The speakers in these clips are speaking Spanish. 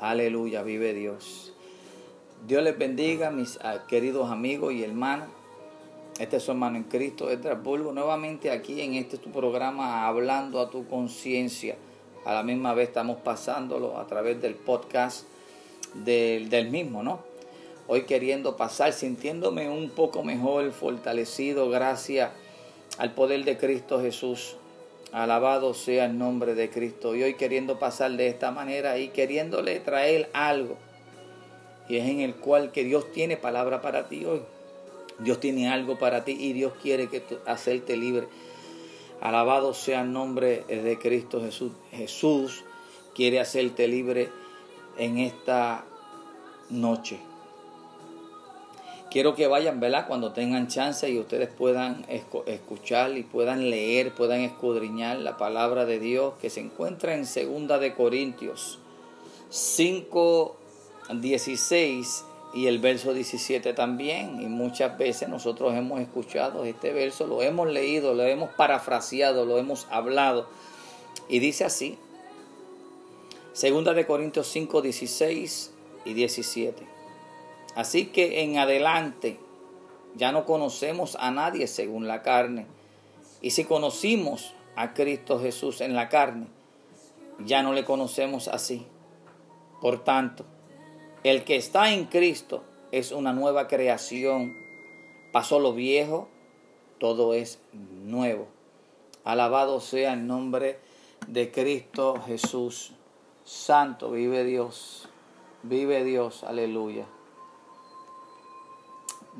Aleluya, vive Dios. Dios les bendiga, mis ah, queridos amigos y hermanos. Este es su hermano en Cristo, Bulbo, nuevamente aquí en este tu programa hablando a tu conciencia. A la misma vez estamos pasándolo a través del podcast del, del mismo, ¿no? Hoy queriendo pasar, sintiéndome un poco mejor, fortalecido, gracias al poder de Cristo Jesús. Alabado sea el nombre de Cristo. Y hoy queriendo pasar de esta manera y queriéndole traer algo. Y es en el cual que Dios tiene palabra para ti hoy. Dios tiene algo para ti y Dios quiere que hacerte libre. Alabado sea el nombre de Cristo Jesús. Jesús quiere hacerte libre en esta noche. Quiero que vayan, ¿verdad? Cuando tengan chance y ustedes puedan escuchar y puedan leer, puedan escudriñar la palabra de Dios que se encuentra en Segunda de Corintios 5, 16 y el verso 17 también. Y muchas veces nosotros hemos escuchado este verso, lo hemos leído, lo hemos parafraseado, lo hemos hablado. Y dice así, Segunda de Corintios 5, 16 y 17. Así que en adelante ya no conocemos a nadie según la carne. Y si conocimos a Cristo Jesús en la carne, ya no le conocemos así. Por tanto, el que está en Cristo es una nueva creación. Pasó lo viejo, todo es nuevo. Alabado sea el nombre de Cristo Jesús. Santo, vive Dios. Vive Dios, aleluya.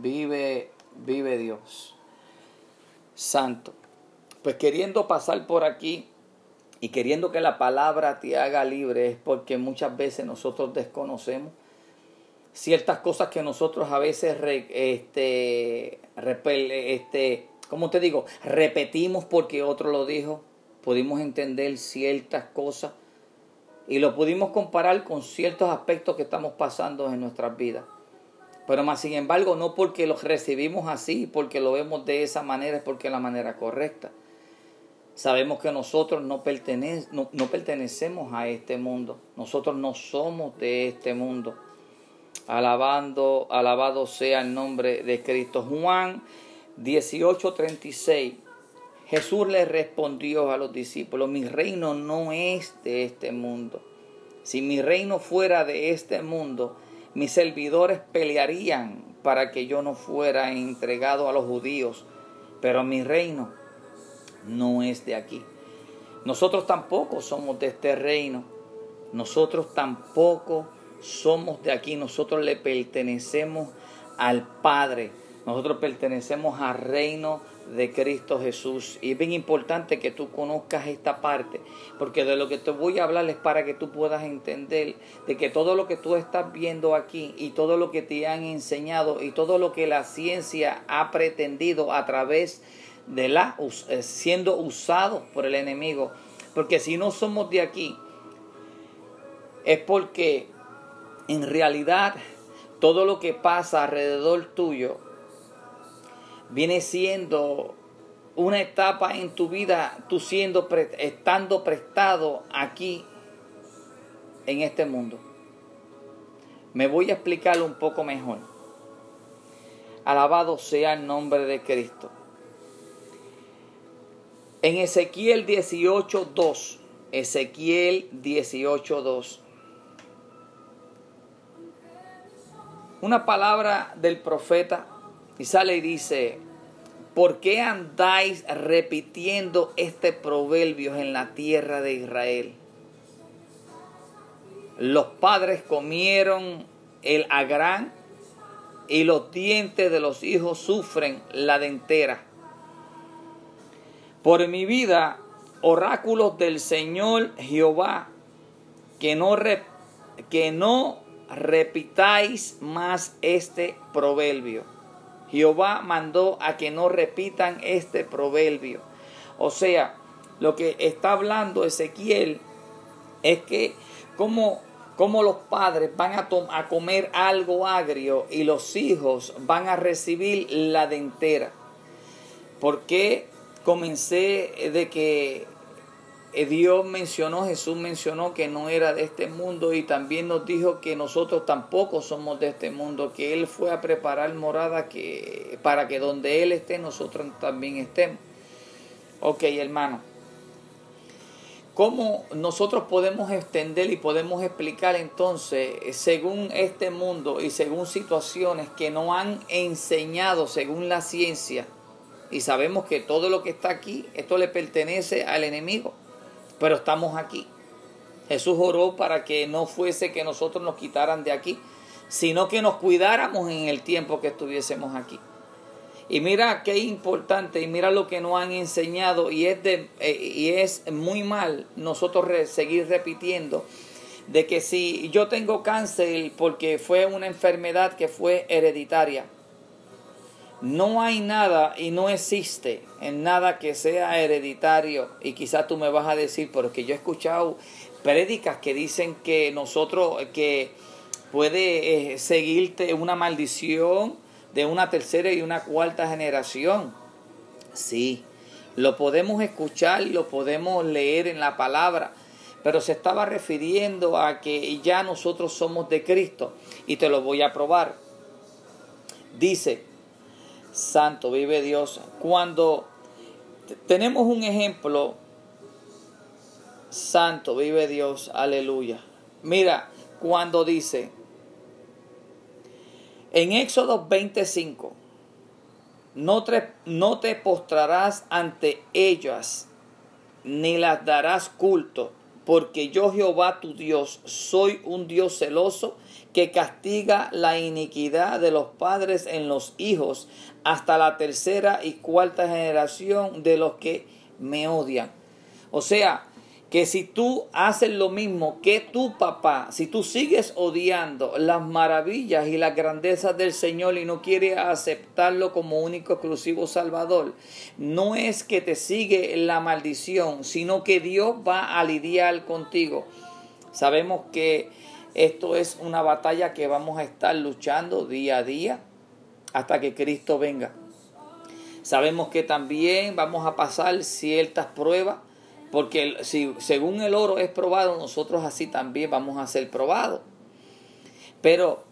Vive, vive Dios. Santo. Pues queriendo pasar por aquí y queriendo que la palabra te haga libre es porque muchas veces nosotros desconocemos ciertas cosas que nosotros a veces este, este, ¿cómo te digo? Repetimos porque otro lo dijo. Pudimos entender ciertas cosas y lo pudimos comparar con ciertos aspectos que estamos pasando en nuestras vidas. Pero más sin embargo, no porque lo recibimos así, porque lo vemos de esa manera, es porque es la manera correcta. Sabemos que nosotros no, no, pertenecemos a este mundo. Nosotros no somos de este mundo. Alabando, alabado sea el nombre de Cristo. Juan 18:36. Jesús le respondió a los discípulos, mi reino no es de este mundo. Si mi reino fuera de este mundo, mis servidores pelearían para que yo no fuera entregado a los judíos, pero mi reino no es de aquí. Nosotros tampoco somos de este reino. Nosotros tampoco somos de aquí. Nosotros le pertenecemos al Padre. Nosotros pertenecemos al reino de Cristo Jesús. Y es bien importante que tú conozcas esta parte, porque de lo que te voy a hablar es para que tú puedas entender de que todo lo que tú estás viendo aquí y todo lo que te han enseñado y todo lo que la ciencia ha pretendido a través de la eh, siendo usado por el enemigo, porque si no somos de aquí es porque en realidad todo lo que pasa alrededor tuyo viene siendo una etapa en tu vida, tú siendo, estando prestado aquí en este mundo. Me voy a explicarlo un poco mejor. Alabado sea el nombre de Cristo. En Ezequiel 18.2, Ezequiel 18.2, una palabra del profeta y sale y dice, ¿por qué andáis repitiendo este proverbio en la tierra de Israel? Los padres comieron el agrán y los dientes de los hijos sufren la dentera. Por mi vida, oráculos del Señor Jehová, que no, que no repitáis más este proverbio Jehová mandó a que no repitan este proverbio. O sea, lo que está hablando Ezequiel es que como, como los padres van a, a comer algo agrio y los hijos van a recibir la dentera. ¿Por qué comencé de que Dios mencionó, Jesús mencionó que no era de este mundo y también nos dijo que nosotros tampoco somos de este mundo, que Él fue a preparar morada que, para que donde Él esté nosotros también estemos. Ok, hermano. ¿Cómo nosotros podemos extender y podemos explicar entonces, según este mundo y según situaciones que no han enseñado según la ciencia, y sabemos que todo lo que está aquí, esto le pertenece al enemigo, pero estamos aquí. Jesús oró para que no fuese que nosotros nos quitaran de aquí, sino que nos cuidáramos en el tiempo que estuviésemos aquí. Y mira qué importante, y mira lo que nos han enseñado, y es, de, eh, y es muy mal nosotros seguir repitiendo, de que si yo tengo cáncer porque fue una enfermedad que fue hereditaria, no hay nada y no existe en nada que sea hereditario. Y quizás tú me vas a decir, porque yo he escuchado prédicas que dicen que nosotros, que puede eh, seguirte una maldición de una tercera y una cuarta generación. Sí, lo podemos escuchar lo podemos leer en la palabra, pero se estaba refiriendo a que ya nosotros somos de Cristo y te lo voy a probar. Dice, Santo, vive Dios. Cuando tenemos un ejemplo, Santo, vive Dios, aleluya. Mira, cuando dice, en Éxodo 25, no te, no te postrarás ante ellas, ni las darás culto, porque yo Jehová tu Dios soy un Dios celoso que castiga la iniquidad de los padres en los hijos hasta la tercera y cuarta generación de los que me odian. O sea, que si tú haces lo mismo que tu papá, si tú sigues odiando las maravillas y las grandezas del Señor y no quieres aceptarlo como único exclusivo Salvador, no es que te sigue la maldición, sino que Dios va a lidiar contigo. Sabemos que esto es una batalla que vamos a estar luchando día a día hasta que Cristo venga. Sabemos que también vamos a pasar ciertas pruebas, porque si, según el oro es probado, nosotros así también vamos a ser probados. Pero,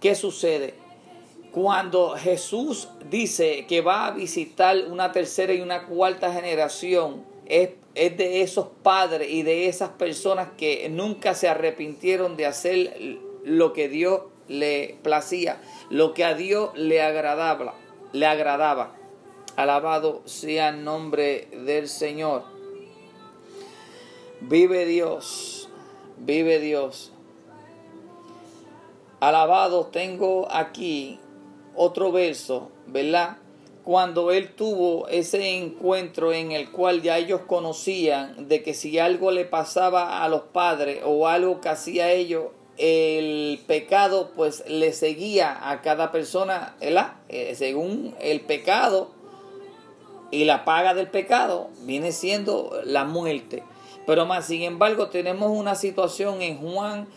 ¿qué sucede? Cuando Jesús dice que va a visitar una tercera y una cuarta generación, es, es de esos padres y de esas personas que nunca se arrepintieron de hacer lo que Dios le placía, lo que a Dios le agradaba, le agradaba. Alabado sea el nombre del Señor. Vive Dios, vive Dios. Alabado tengo aquí otro verso, ¿verdad? Cuando él tuvo ese encuentro en el cual ya ellos conocían de que si algo le pasaba a los padres o algo que hacía ellos, el pecado pues le seguía a cada persona, ¿verdad? Eh, según el pecado y la paga del pecado viene siendo la muerte. Pero más, sin embargo, tenemos una situación en Juan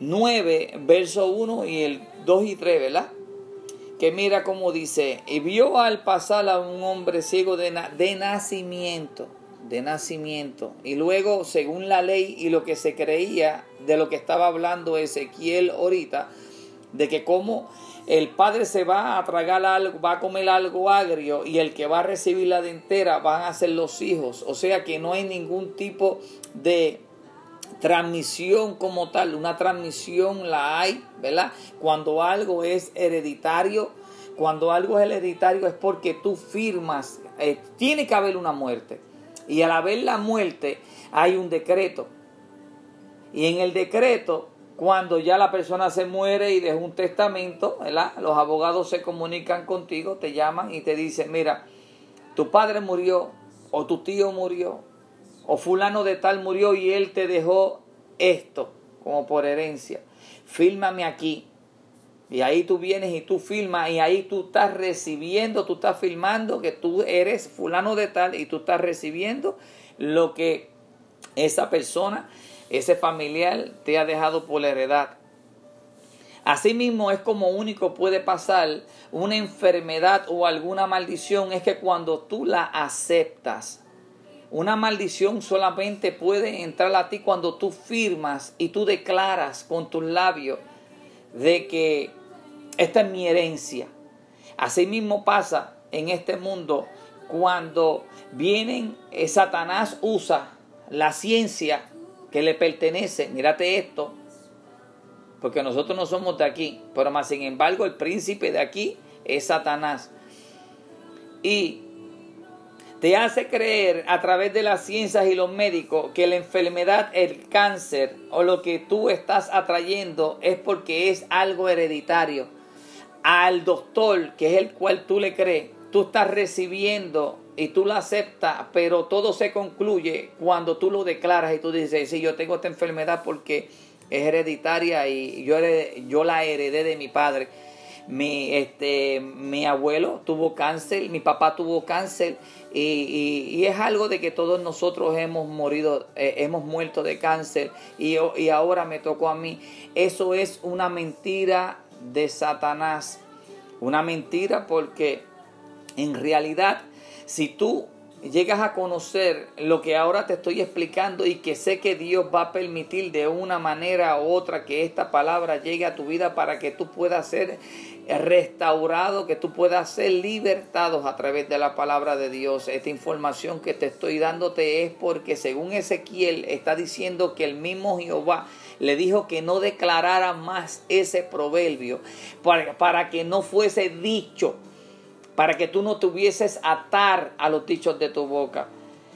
9, verso 1 y el 2 y 3, ¿verdad? Que mira cómo dice, y vio al pasar a un hombre ciego de, de nacimiento de nacimiento. Y luego, según la ley y lo que se creía de lo que estaba hablando Ezequiel ahorita, de que como el padre se va a tragar algo, va a comer algo agrio y el que va a recibir la dentera van a ser los hijos. O sea que no hay ningún tipo de transmisión como tal. Una transmisión la hay, ¿verdad? Cuando algo es hereditario, cuando algo es hereditario es porque tú firmas, eh, tiene que haber una muerte. Y al haber la muerte hay un decreto. Y en el decreto, cuando ya la persona se muere y deja un testamento, los abogados se comunican contigo, te llaman y te dicen, mira, tu padre murió o tu tío murió o fulano de tal murió y él te dejó esto como por herencia. Fírmame aquí y ahí tú vienes y tú filmas y ahí tú estás recibiendo, tú estás filmando que tú eres fulano de tal y tú estás recibiendo lo que esa persona, ese familiar te ha dejado por la heredad. Asimismo es como único puede pasar una enfermedad o alguna maldición, es que cuando tú la aceptas, Una maldición solamente puede entrar a ti cuando tú firmas y tú declaras con tus labios de que esta es mi herencia. Asimismo pasa en este mundo cuando vienen, eh, Satanás usa la ciencia que le pertenece. Mírate esto, porque nosotros no somos de aquí, pero más sin embargo el príncipe de aquí es Satanás. Y te hace creer a través de las ciencias y los médicos que la enfermedad, el cáncer o lo que tú estás atrayendo es porque es algo hereditario. Al doctor, que es el cual tú le crees, tú estás recibiendo y tú lo aceptas, pero todo se concluye cuando tú lo declaras y tú dices, sí, yo tengo esta enfermedad porque es hereditaria y yo, yo la heredé de mi padre. Mi, este, mi abuelo tuvo cáncer, mi papá tuvo cáncer y, es algo de que todos nosotros hemos morido, eh, hemos muerto de cáncer y, y ahora me tocó a mí. Eso es una mentira de Satanás. Una mentira porque en realidad si tú llegas a conocer lo que ahora te estoy explicando y que sé que Dios va a permitir de una manera u otra que esta palabra llegue a tu vida para que tú puedas ser restaurado, que tú puedas ser libertado a través de la palabra de Dios. Esta información que te estoy dándote es porque según Ezequiel está diciendo que el mismo Jehová le dijo que no declarara más ese proverbio para, para que no fuese dicho para que tú no tuvieses atar a los dichos de tu boca.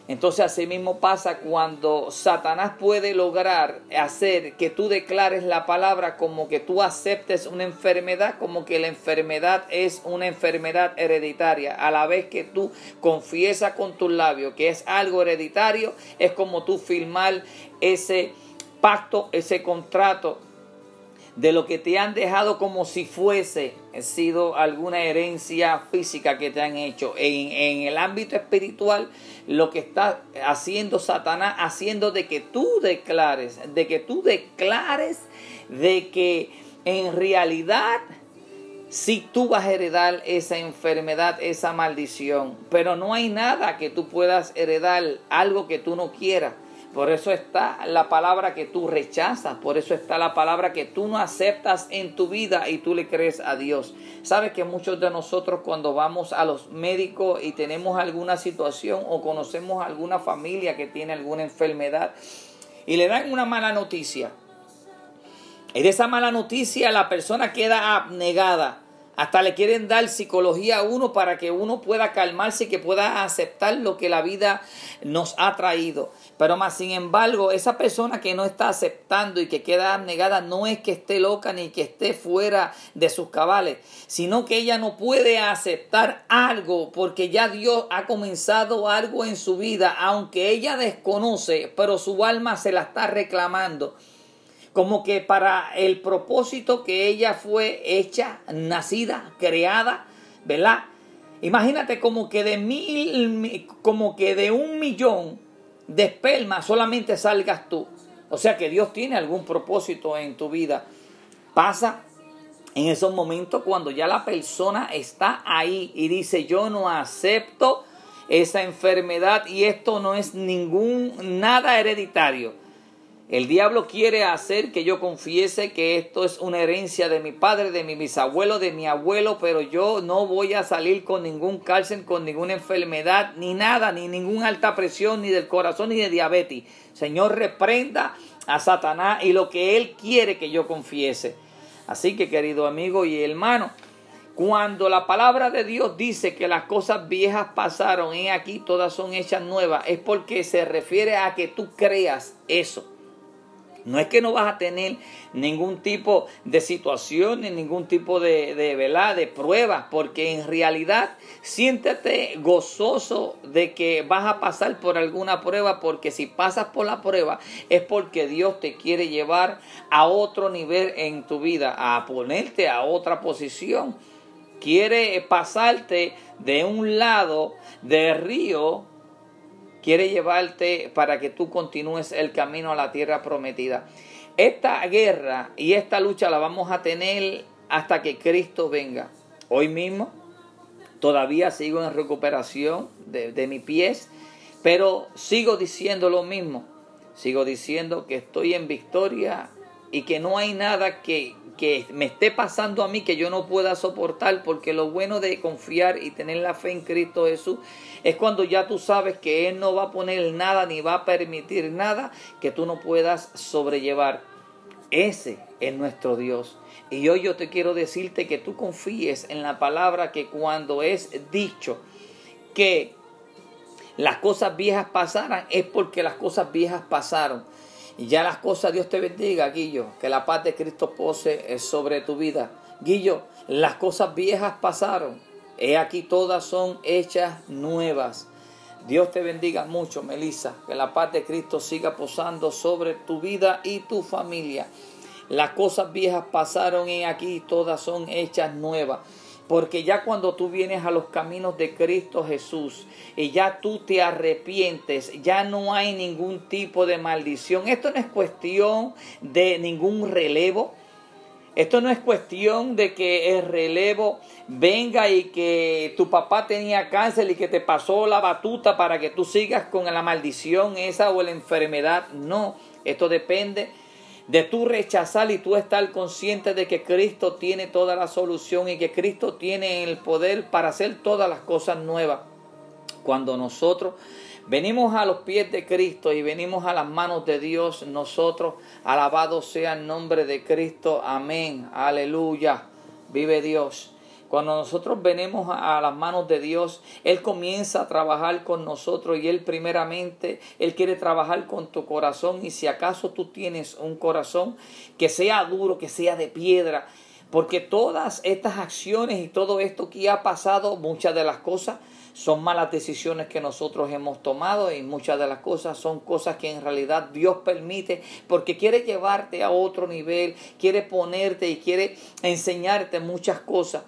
Entonces así mismo pasa cuando Satanás puede lograr hacer que tú declares la palabra como que tú aceptes una enfermedad, como que la enfermedad es una enfermedad hereditaria. A la vez que tú confiesas con tus labios que es algo hereditario, es como tú firmar ese pacto, ese contrato de lo que te han dejado como si fuese sido alguna herencia física que te han hecho. En, en, el ámbito espiritual, lo que está haciendo Satanás, haciendo de que tú declares, de que tú declares de que en realidad si tú vas a heredar esa enfermedad, esa maldición, pero no hay nada que tú puedas heredar, algo que tú no quieras. Por eso está la palabra que tú rechazas, por eso está la palabra que tú no aceptas en tu vida y tú le crees a Dios. Sabes que muchos de nosotros cuando vamos a los médicos y tenemos alguna situación o conocemos alguna familia que tiene alguna enfermedad y le dan una mala noticia. De esa mala noticia la persona queda abnegada. Hasta le quieren dar psicología a uno para que uno pueda calmarse y que pueda aceptar lo que la vida nos ha traído. Pero más sin embargo, esa persona que no está aceptando y que queda negada no es que esté loca ni que esté fuera de sus cabales, sino que ella no puede aceptar algo porque ya Dios ha comenzado algo en su vida, aunque ella desconoce, pero su alma se la está reclamando. Como que para el propósito que ella fue hecha, nacida, creada, ¿verdad? Imagínate como que de mil, como que de un millón de esperma solamente salgas tú. O sea que Dios tiene algún propósito en tu vida. Pasa en esos momentos cuando ya la persona está ahí y dice yo no acepto esa enfermedad y esto no es ningún nada hereditario. El diablo quiere hacer que yo confiese que esto es una herencia de mi padre, de mi bisabuelo, de mi abuelo, pero yo no voy a salir con ningún cáncer, con ninguna enfermedad, ni nada, ni ninguna alta presión, ni del corazón, ni de diabetes. Señor, reprenda a Satanás y lo que él quiere que yo confiese. Así que, querido amigo y hermano, cuando la palabra de Dios dice que las cosas viejas pasaron y aquí todas son hechas nuevas, es porque se refiere a que tú creas eso. No es que no vas a tener ningún tipo de situación, ni ningún tipo de, de, de pruebas, porque en realidad siéntete gozoso de que vas a pasar por alguna prueba, porque si pasas por la prueba es porque Dios te quiere llevar a otro nivel en tu vida, a ponerte a otra posición. Quiere pasarte de un lado del río quiere llevarte para que tú continúes el camino a la tierra prometida. Esta guerra y esta lucha la vamos a tener hasta que Cristo venga. Hoy mismo todavía sigo en recuperación de, de mis pies. Pero sigo diciendo lo mismo. Sigo diciendo que estoy en victoria y que no hay nada que, que me esté pasando a mí que yo no pueda soportar, porque lo bueno de confiar y tener la fe en Cristo Jesús es cuando ya tú sabes que Él no va a poner nada ni va a permitir nada que tú no puedas sobrellevar. Ese es nuestro Dios. Y hoy yo te quiero decirte que tú confíes en la palabra que cuando es dicho que las cosas viejas pasaran, es porque las cosas viejas pasaron. Y ya las cosas, Dios te bendiga, Guillo, que la paz de Cristo pose sobre tu vida. Guillo, las cosas viejas pasaron. He aquí todas son hechas nuevas. Dios te bendiga mucho, Melissa. Que la paz de Cristo siga posando sobre tu vida y tu familia. Las cosas viejas pasaron y aquí todas son hechas nuevas. Porque ya cuando tú vienes a los caminos de Cristo Jesús y ya tú te arrepientes, ya no hay ningún tipo de maldición. Esto no es cuestión de ningún relevo. Esto no es cuestión de que el relevo venga y que tu papá tenía cáncer y que te pasó la batuta para que tú sigas con la maldición esa o la enfermedad. No, esto depende de tú rechazar y tú estar consciente de que Cristo tiene toda la solución y que Cristo tiene el poder para hacer todas las cosas nuevas. Cuando nosotros venimos a los pies de Cristo y venimos a las manos de Dios, nosotros, alabado sea el nombre de Cristo, amén, aleluya, vive Dios. Cuando nosotros venimos a las manos de Dios, Él comienza a trabajar con nosotros y Él primeramente, Él quiere trabajar con tu corazón y si acaso tú tienes un corazón que sea duro, que sea de piedra, porque todas estas acciones y todo esto que ha pasado, muchas de las cosas son malas decisiones que nosotros hemos tomado y muchas de las cosas son cosas que en realidad Dios permite porque quiere llevarte a otro nivel, quiere ponerte y quiere enseñarte muchas cosas.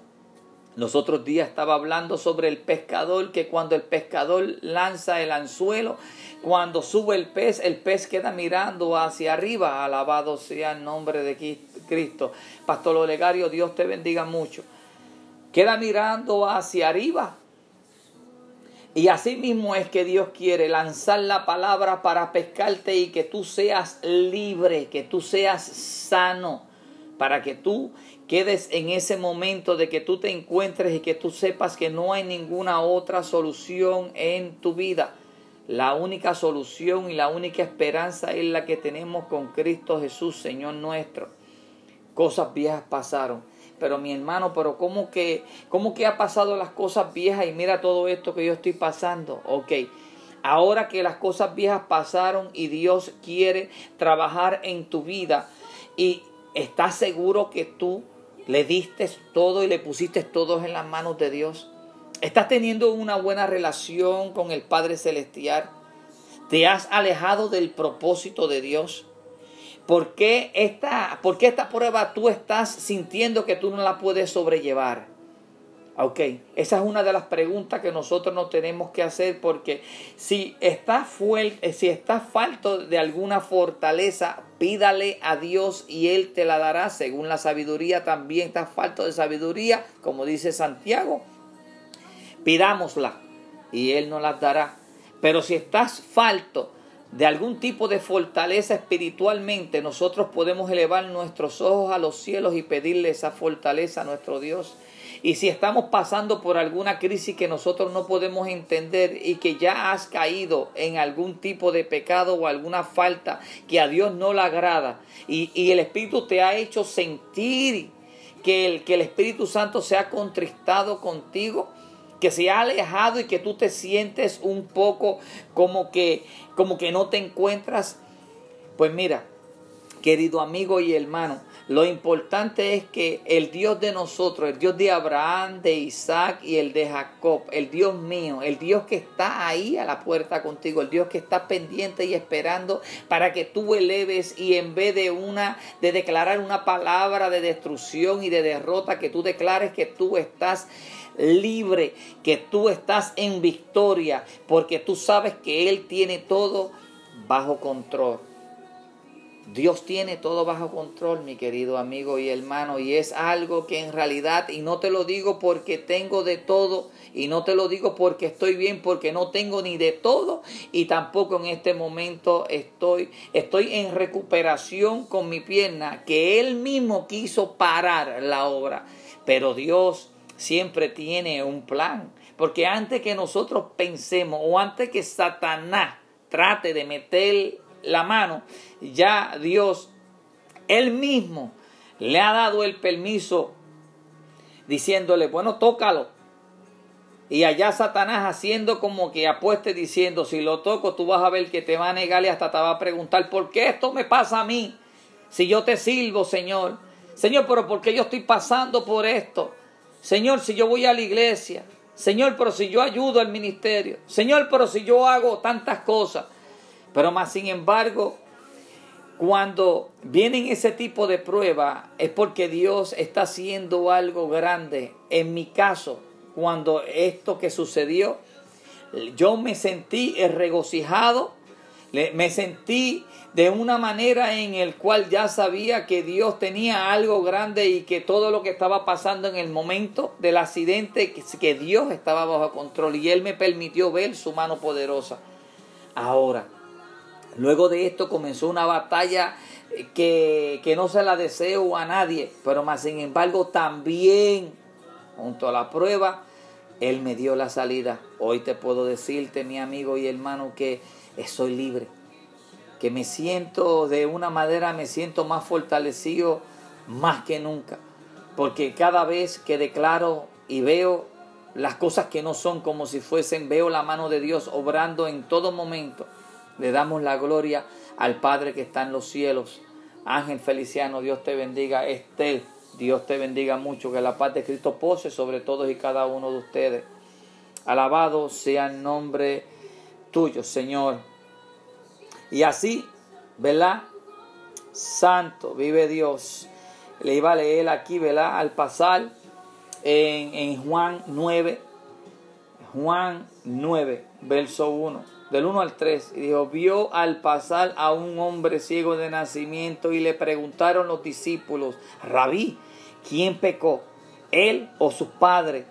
Los otros días estaba hablando sobre el pescador, que cuando el pescador lanza el anzuelo, cuando sube el pez, el pez queda mirando hacia arriba. Alabado sea el nombre de Cristo. Pastor Olegario, Dios te bendiga mucho. Queda mirando hacia arriba. Y así mismo es que Dios quiere lanzar la palabra para pescarte y que tú seas libre, que tú seas sano, para que tú quedes en ese momento de que tú te encuentres y que tú sepas que no hay ninguna otra solución en tu vida. La única solución y la única esperanza es la que tenemos con Cristo Jesús, Señor nuestro. Cosas viejas pasaron. Pero mi hermano, pero ¿cómo que, cómo que ha pasado las cosas viejas y mira todo esto que yo estoy pasando? Ok, ahora que las cosas viejas pasaron y Dios quiere trabajar en tu vida y estás seguro que tú le diste todo y le pusiste todo en las manos de Dios. Estás teniendo una buena relación con el Padre Celestial. Te has alejado del propósito de Dios. ¿Por qué esta, por qué esta prueba tú estás sintiendo que tú no la puedes sobrellevar? Ok, esa es una de las preguntas que nosotros nos tenemos que hacer porque si estás, fuerte, si falto de alguna fortaleza, pídale a Dios y Él te la dará según la sabiduría. También estás falto de sabiduría, como dice Santiago. Pidámosla y Él nos la dará. Pero si estás falto de algún tipo de fortaleza espiritualmente, nosotros podemos elevar nuestros ojos a los cielos y pedirle esa fortaleza a nuestro Dios. Y si estamos pasando por alguna crisis que nosotros no podemos entender y que ya has caído en algún tipo de pecado o alguna falta que a Dios no le agrada y, el Espíritu te ha hecho sentir que el, que el Espíritu Santo se ha contristado contigo, que se ha alejado y que tú te sientes un poco como que, como que no te encuentras, pues mira, querido amigo y hermano, lo importante es que el Dios de nosotros, el Dios de Abraham, de Isaac y el de Jacob, el Dios mío, el Dios que está ahí a la puerta contigo, el Dios que está pendiente y esperando para que tú eleves y en vez de una de declarar una palabra de destrucción y de derrota que tú declares que tú estás libre, que tú estás en victoria, porque tú sabes que él tiene todo bajo control. Dios tiene todo bajo control, mi querido amigo y hermano, y es algo que en realidad, y no te lo digo porque tengo de todo, y no te lo digo porque estoy bien, porque no tengo ni de todo, y tampoco en este momento estoy, estoy en recuperación con mi pierna, que Él mismo quiso parar la obra, pero Dios siempre tiene un plan, porque antes que nosotros pensemos, o antes que Satanás trate de meter la mano, ya Dios, Él mismo, le ha dado el permiso diciéndole, bueno, tócalo. Y allá Satanás haciendo como que apueste diciendo, si lo toco tú vas a ver que te va a negar y hasta te va a preguntar, ¿por qué esto me pasa a mí? Si yo te sirvo, Señor. Señor, pero ¿por qué yo estoy pasando por esto? Señor, si yo voy a la iglesia. Señor, pero si yo ayudo al ministerio. Señor, pero si yo hago tantas cosas. Pero más sin embargo, cuando vienen ese tipo de pruebas es porque Dios está haciendo algo grande. En mi caso, cuando esto que sucedió, yo me sentí regocijado, me sentí de una manera en el cual ya sabía que Dios tenía algo grande y que todo lo que estaba pasando en el momento del accidente, que Dios estaba bajo control y Él me permitió ver su mano poderosa. Ahora, Luego de esto comenzó una batalla que, que, no se la deseo a nadie, pero más sin embargo también, junto a la prueba, Él me dio la salida. Hoy te puedo decirte, mi amigo y hermano, que soy libre, que me siento de una manera, me siento más fortalecido más que nunca, porque cada vez que declaro y veo las cosas que no son como si fuesen, veo la mano de Dios obrando en todo momento le damos la gloria al Padre que está en los cielos. Ángel Feliciano, Dios te bendiga. Estel, Dios te bendiga mucho. Que la paz de Cristo pose sobre todos y cada uno de ustedes. Alabado sea el nombre tuyo, Señor. Y así, ¿verdad? Santo, vive Dios. Le iba a leer aquí, ¿verdad? Al pasar en, en Juan 9, Juan 9, verso 1 del 1 al 3, y dijo, vio al pasar a un hombre ciego de nacimiento y le preguntaron los discípulos, rabí, ¿quién pecó? ¿Él o sus padres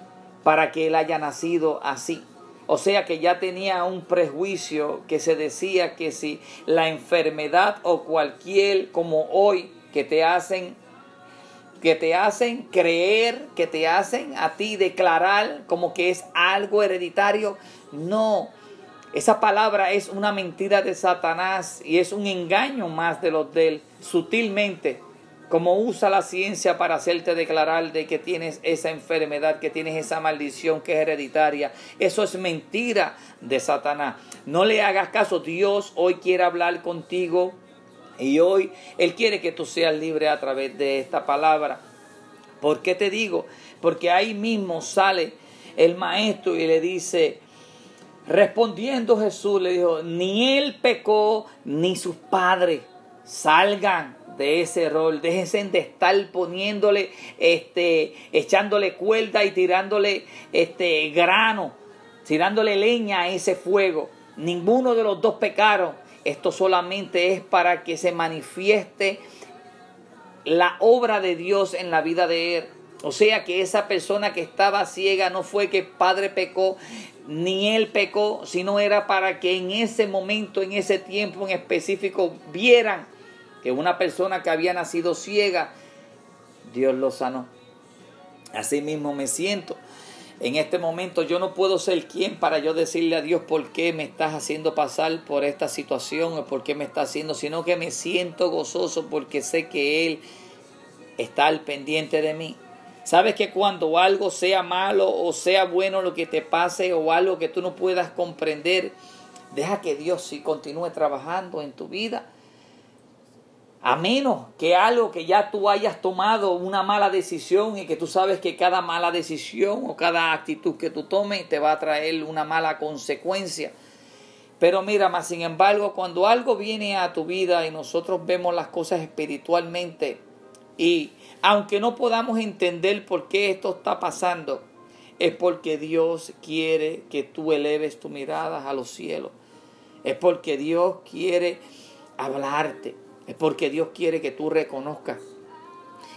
para que él haya nacido así? O sea que ya tenía un prejuicio que se decía que si la enfermedad o cualquier como hoy que te hacen que te hacen creer, que te hacen a ti declarar como que es algo hereditario, no, esa palabra es una mentira de Satanás y es un engaño más de los de él, sutilmente, como usa la ciencia para hacerte declarar de que tienes esa enfermedad, que tienes esa maldición que es hereditaria. Eso es mentira de Satanás. No le hagas caso. Dios hoy quiere hablar contigo y hoy Él quiere que tú seas libre a través de esta palabra. ¿Por qué te digo? Porque ahí mismo sale el maestro y le dice, Respondiendo Jesús le dijo, ni él pecó ni sus padres. Salgan de ese rol, déjense de estar poniéndole, este, echándole cuerda y tirándole este grano, tirándole leña a ese fuego. Ninguno de los dos pecaron. Esto solamente es para que se manifieste la obra de Dios en la vida de él. O sea que esa persona que estaba ciega no fue que padre pecó, ni él pecó, sino era para que en ese momento, en ese tiempo en específico, vieran que una persona que había nacido ciega, Dios lo sanó. Así mismo me siento. En este momento yo no puedo ser quien para yo decirle a Dios por qué me estás haciendo pasar por esta situación o por qué me está haciendo, sino que me siento gozoso porque sé que Él está al pendiente de mí. Sabes que cuando algo sea malo o sea bueno lo que te pase o algo que tú no puedas comprender, deja que Dios sí continúe trabajando en tu vida. A menos que algo que ya tú hayas tomado una mala decisión y que tú sabes que cada mala decisión o cada actitud que tú tomes te va a traer una mala consecuencia. Pero mira, más sin embargo, cuando algo viene a tu vida y nosotros vemos las cosas espiritualmente y aunque no podamos entender por qué esto está pasando, es porque Dios quiere que tú eleves tu mirada a los cielos. Es porque Dios quiere hablarte. Es porque Dios quiere que tú reconozcas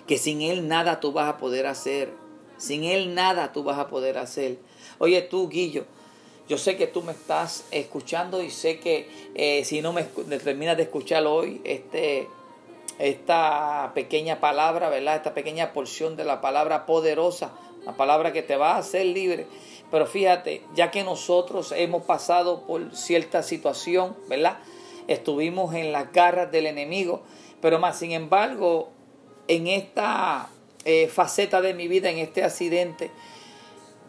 que sin Él nada tú vas a poder hacer. Sin Él nada tú vas a poder hacer. Oye tú, Guillo, yo sé que tú me estás escuchando y sé que eh, si no me terminas de escuchar hoy, este, esta pequeña palabra, ¿verdad? Esta pequeña porción de la palabra poderosa, la palabra que te va a hacer libre. Pero fíjate, ya que nosotros hemos pasado por cierta situación, ¿verdad? Estuvimos en las garras del enemigo, pero más sin embargo, en esta eh, faceta de mi vida, en este accidente,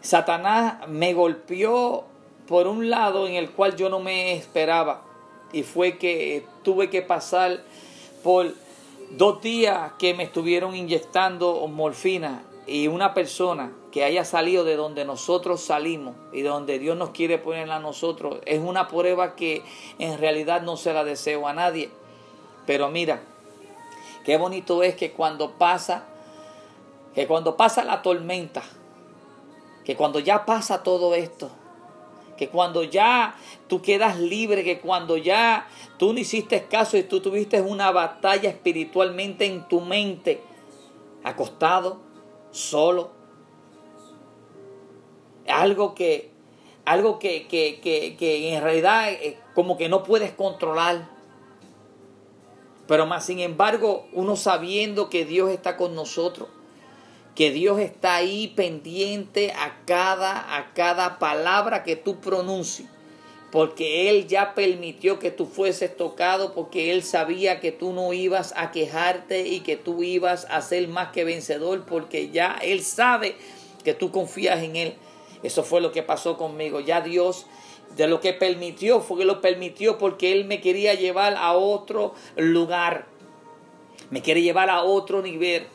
Satanás me golpeó por un lado en el cual yo no me esperaba y fue que tuve que pasar por dos días que me estuvieron inyectando morfina y una persona que haya salido de donde nosotros salimos y de donde Dios nos quiere poner a nosotros es una prueba que en realidad no se la deseo a nadie. Pero mira, qué bonito es que cuando pasa, que cuando pasa la tormenta, que cuando ya pasa todo esto, que cuando ya tú quedas libre, que cuando ya tú no hiciste caso y tú tuviste una batalla espiritualmente en tu mente, acostado, solo. Algo que, algo que, que, que, que en realidad eh, como que no puedes controlar. Pero más sin embargo, uno sabiendo que Dios está con nosotros, que Dios está ahí pendiente a cada, a cada palabra que tú pronuncies porque Él ya permitió que tú fueses tocado, porque Él sabía que tú no ibas a quejarte y que tú ibas a ser más que vencedor, porque ya Él sabe que tú confías en Él. Eso fue lo que pasó conmigo. Ya Dios de lo que permitió fue que lo permitió porque Él me quería llevar a otro lugar. Me quiere llevar a otro nivel.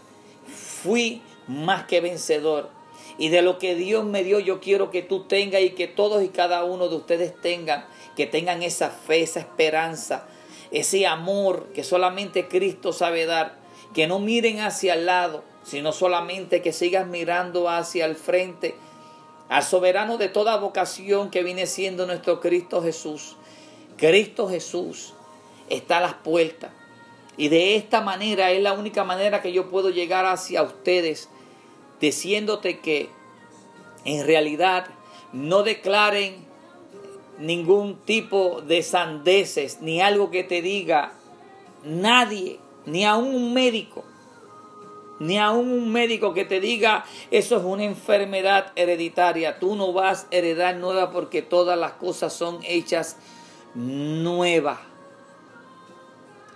Fui más que vencedor. Y de lo que Dios me dio, yo quiero que tú tengas y que todos y cada uno de ustedes tengan, que tengan esa fe, esa esperanza, ese amor que solamente Cristo sabe dar. Que no miren hacia el lado, sino solamente que sigan mirando hacia el frente, al soberano de toda vocación que viene siendo nuestro Cristo Jesús. Cristo Jesús está a las puertas. Y de esta manera es la única manera que yo puedo llegar hacia ustedes diciéndote que en realidad no declaren ningún tipo de sandeces, ni algo que te diga nadie, ni aún un médico, ni aún un médico que te diga eso es una enfermedad hereditaria. Tú no vas a heredar nueva porque todas las cosas son hechas nuevas.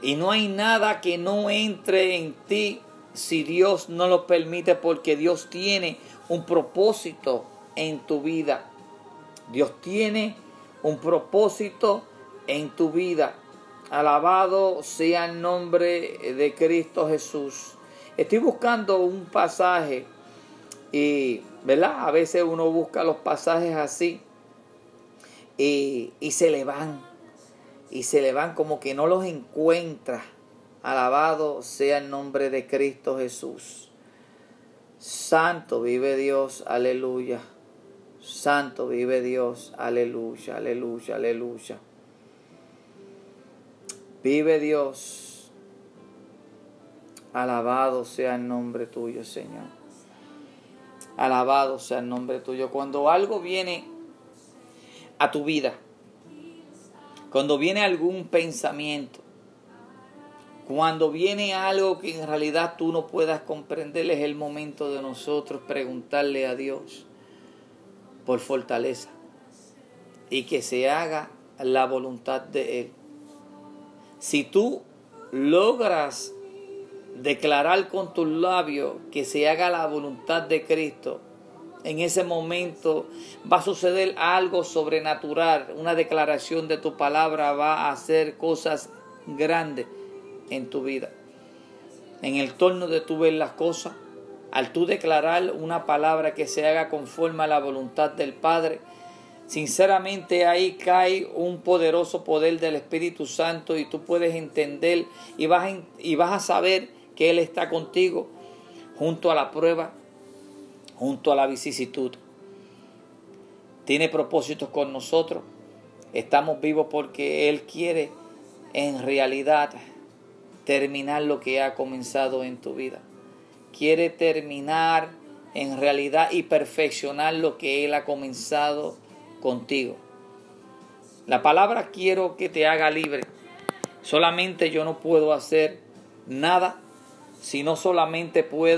Y no hay nada que no entre en ti si Dios no lo permite porque Dios tiene un propósito en tu vida. Dios tiene un propósito en tu vida. Alabado sea el nombre de Cristo Jesús. Estoy buscando un pasaje y, ¿verdad? A veces uno busca los pasajes así y, y se le van. Y se le van como que no los encuentra. Alabado sea el nombre de Cristo Jesús. Santo vive Dios, aleluya. Santo vive Dios, aleluya, aleluya, aleluya. Vive Dios. Alabado sea el nombre tuyo, Señor. Alabado sea el nombre tuyo. Cuando algo viene a tu vida, cuando viene algún pensamiento, cuando viene algo que en realidad tú no puedas comprender, es el momento de nosotros preguntarle a Dios por fortaleza y que se haga la voluntad de Él. Si tú logras declarar con tus labios que se haga la voluntad de Cristo, en ese momento va a suceder algo sobrenatural, una declaración de tu palabra va a hacer cosas grandes en tu vida. En el torno de tu ver las cosas, al tú declarar una palabra que se haga conforme a la voluntad del Padre, sinceramente ahí cae un poderoso poder del Espíritu Santo y tú puedes entender y vas y vas a saber que Él está contigo junto a la prueba, junto a la vicisitud. Tiene propósitos con nosotros. Estamos vivos porque Él quiere en realidad terminar lo que ha comenzado en tu vida. Quiere terminar en realidad y perfeccionar lo que Él ha comenzado contigo. La palabra quiero que te haga libre. Solamente yo no puedo hacer nada, sino solamente puedo